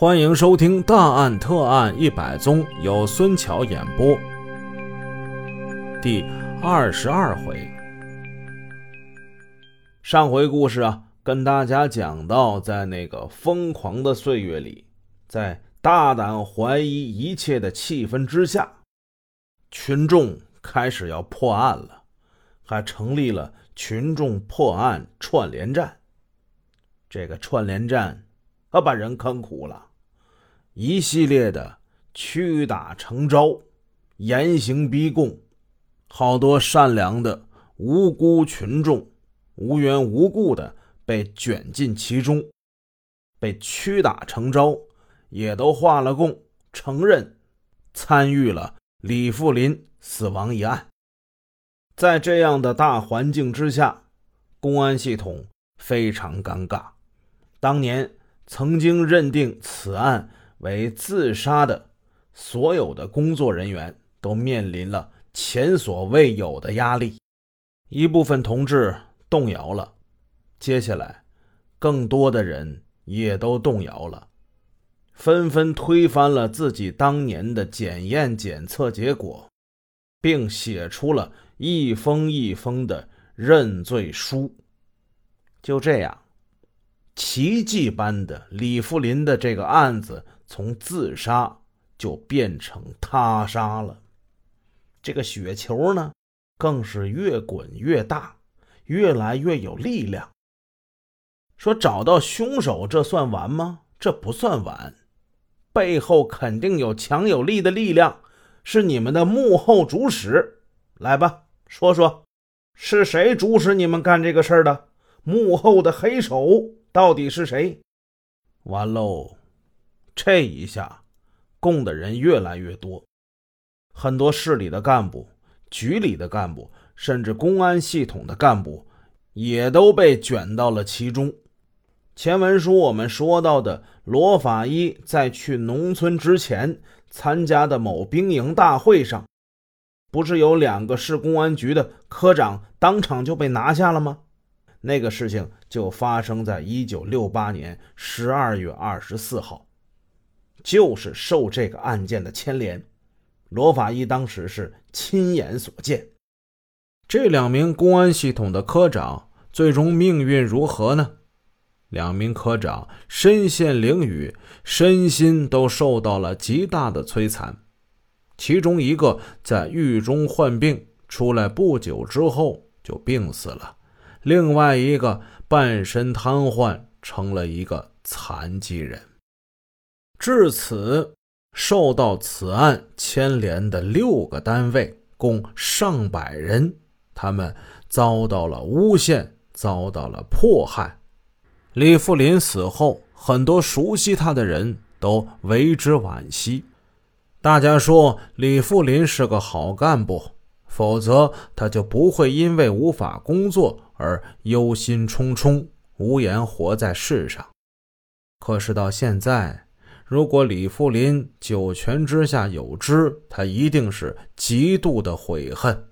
欢迎收听《大案特案一百宗》，由孙桥演播。第二十二回，上回故事啊，跟大家讲到，在那个疯狂的岁月里，在大胆怀疑一切的气氛之下，群众开始要破案了，还成立了群众破案串联站。这个串联站。可把人坑苦了，一系列的屈打成招、严刑逼供，好多善良的无辜群众无缘无故的被卷进其中，被屈打成招，也都画了供，承认参与了李富林死亡一案。在这样的大环境之下，公安系统非常尴尬。当年。曾经认定此案为自杀的所有的工作人员都面临了前所未有的压力，一部分同志动摇了，接下来更多的人也都动摇了，纷纷推翻了自己当年的检验检测结果，并写出了一封一封的认罪书。就这样。奇迹般的，李富林的这个案子从自杀就变成他杀了。这个雪球呢，更是越滚越大，越来越有力量。说找到凶手，这算完吗？这不算完，背后肯定有强有力的力量，是你们的幕后主使。来吧，说说，是谁主使你们干这个事儿的？幕后的黑手。到底是谁？完喽！这一下，供的人越来越多，很多市里的干部、局里的干部，甚至公安系统的干部，也都被卷到了其中。前文书我们说到的罗法医在去农村之前参加的某兵营大会上，不是有两个市公安局的科长当场就被拿下了吗？那个事情就发生在一九六八年十二月二十四号，就是受这个案件的牵连，罗法医当时是亲眼所见。这两名公安系统的科长最终命运如何呢？两名科长身陷囹圄，身心都受到了极大的摧残，其中一个在狱中患病，出来不久之后就病死了。另外一个半身瘫痪，成了一个残疾人。至此，受到此案牵连的六个单位共上百人，他们遭到了诬陷，遭到了迫害。李富林死后，很多熟悉他的人都为之惋惜。大家说，李富林是个好干部。否则，他就不会因为无法工作而忧心忡忡、无颜活在世上。可是到现在，如果李富林九泉之下有知，他一定是极度的悔恨，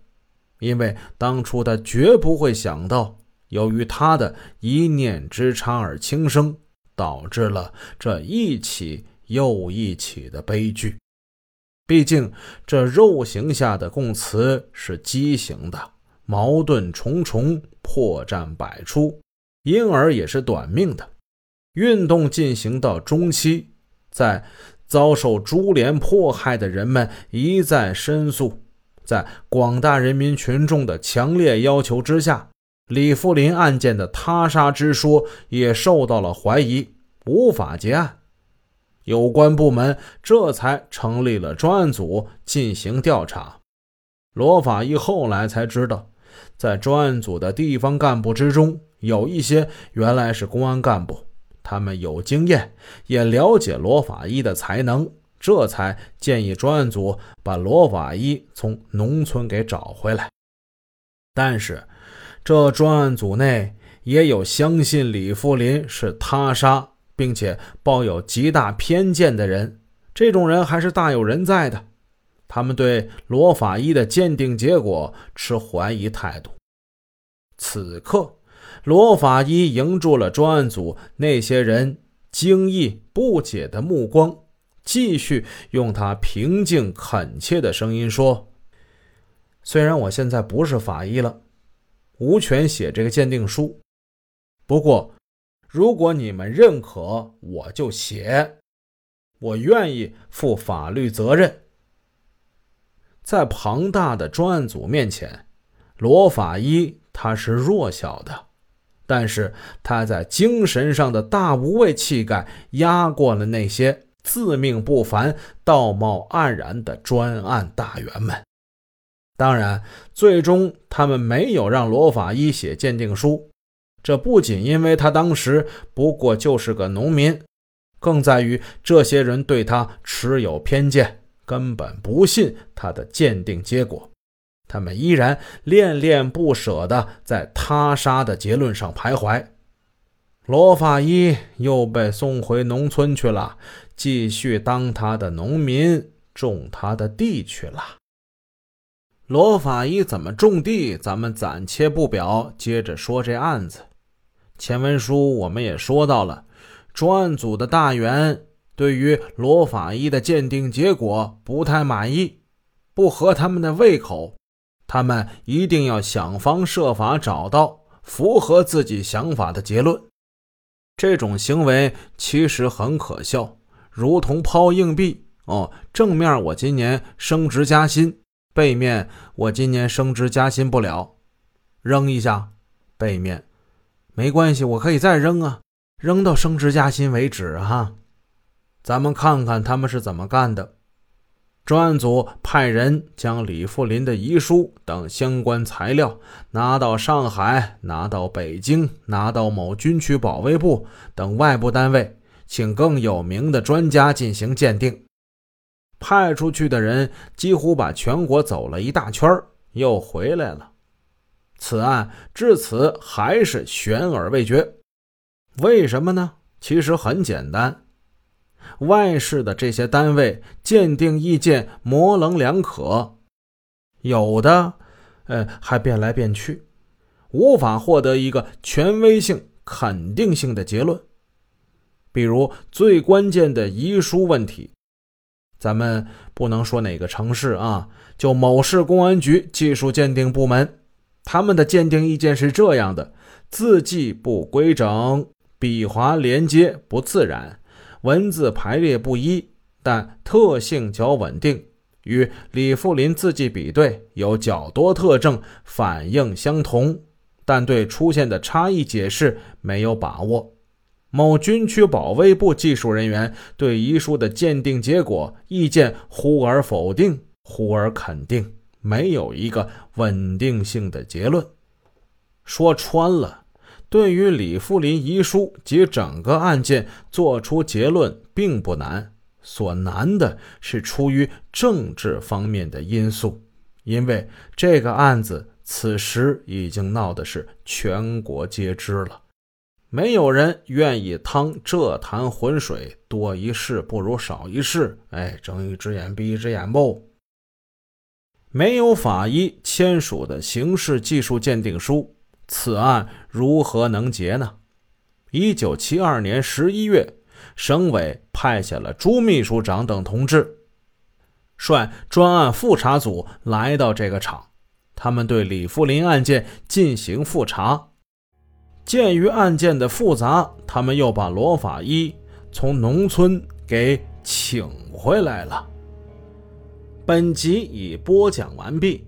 因为当初他绝不会想到，由于他的一念之差而轻生，导致了这一起又一起的悲剧。毕竟，这肉刑下的供词是畸形的，矛盾重重，破绽百出，因而也是短命的。运动进行到中期，在遭受株连迫害的人们一再申诉，在广大人民群众的强烈要求之下，李富林案件的他杀之说也受到了怀疑，无法结案。有关部门这才成立了专案组进行调查。罗法医后来才知道，在专案组的地方干部之中，有一些原来是公安干部，他们有经验，也了解罗法医的才能，这才建议专案组把罗法医从农村给找回来。但是，这专案组内也有相信李富林是他杀。并且抱有极大偏见的人，这种人还是大有人在的。他们对罗法医的鉴定结果持怀疑态度。此刻，罗法医迎住了专案组那些人惊异不解的目光，继续用他平静恳切的声音说：“虽然我现在不是法医了，无权写这个鉴定书，不过如果你们认可，我就写，我愿意负法律责任。”在庞大的专案组面前，罗法医他是弱小的。但是他在精神上的大无畏气概压过了那些自命不凡、道貌岸然的专案大员们。当然，最终他们没有让罗法医写鉴定书，这不仅因为他当时不过就是个农民，更在于这些人对他持有偏见，根本不信他的鉴定结果。他们依然恋恋不舍地在他杀的结论上徘徊。罗法医又被送回农村去了，继续当他的农民，种他的地去了。罗法医怎么种地，咱们暂且不表。接着说这案子，前文书我们也说到了，专案组的大员对于罗法医的鉴定结果不太满意，不合他们的胃口。他们一定要想方设法找到符合自己想法的结论。这种行为其实很可笑，如同抛硬币哦。正面我今年升职加薪，背面我今年升职加薪不了。扔一下，背面没关系，我可以再扔啊，扔到升职加薪为止哈。咱们看看他们是怎么干的。专案组派人将李富林的遗书等相关材料拿到上海、拿到北京、拿到某军区保卫部等外部单位，请更有名的专家进行鉴定。派出去的人几乎把全国走了一大圈又回来了。此案至此还是悬而未决。为什么呢？其实很简单。外事的这些单位鉴定意见模棱两可，有的，呃，还变来变去，无法获得一个权威性、肯定性的结论。比如最关键的遗书问题，咱们不能说哪个城市啊，就某市公安局技术鉴定部门，他们的鉴定意见是这样的：字迹不规整，笔划连接不自然。文字排列不一，但特性较稳定，与李富林字迹比对有较多特征反应相同，但对出现的差异解释没有把握。某军区保卫部技术人员对遗书的鉴定结果意见忽而否定，忽而肯定，没有一个稳定性的结论。说穿了。对于李富林遗书及整个案件作出结论并不难，所难的是出于政治方面的因素。因为这个案子此时已经闹的是全国皆知了，没有人愿意趟这潭浑水，多一事不如少一事。哎，睁一只眼闭一只眼不？没有法医签署的刑事技术鉴定书。此案如何能结呢？一九七二年十一月，省委派下了朱秘书长等同志，率专案复查组来到这个厂。他们对李富林案件进行复查。鉴于案件的复杂，他们又把罗法医从农村给请回来了。本集已播讲完毕。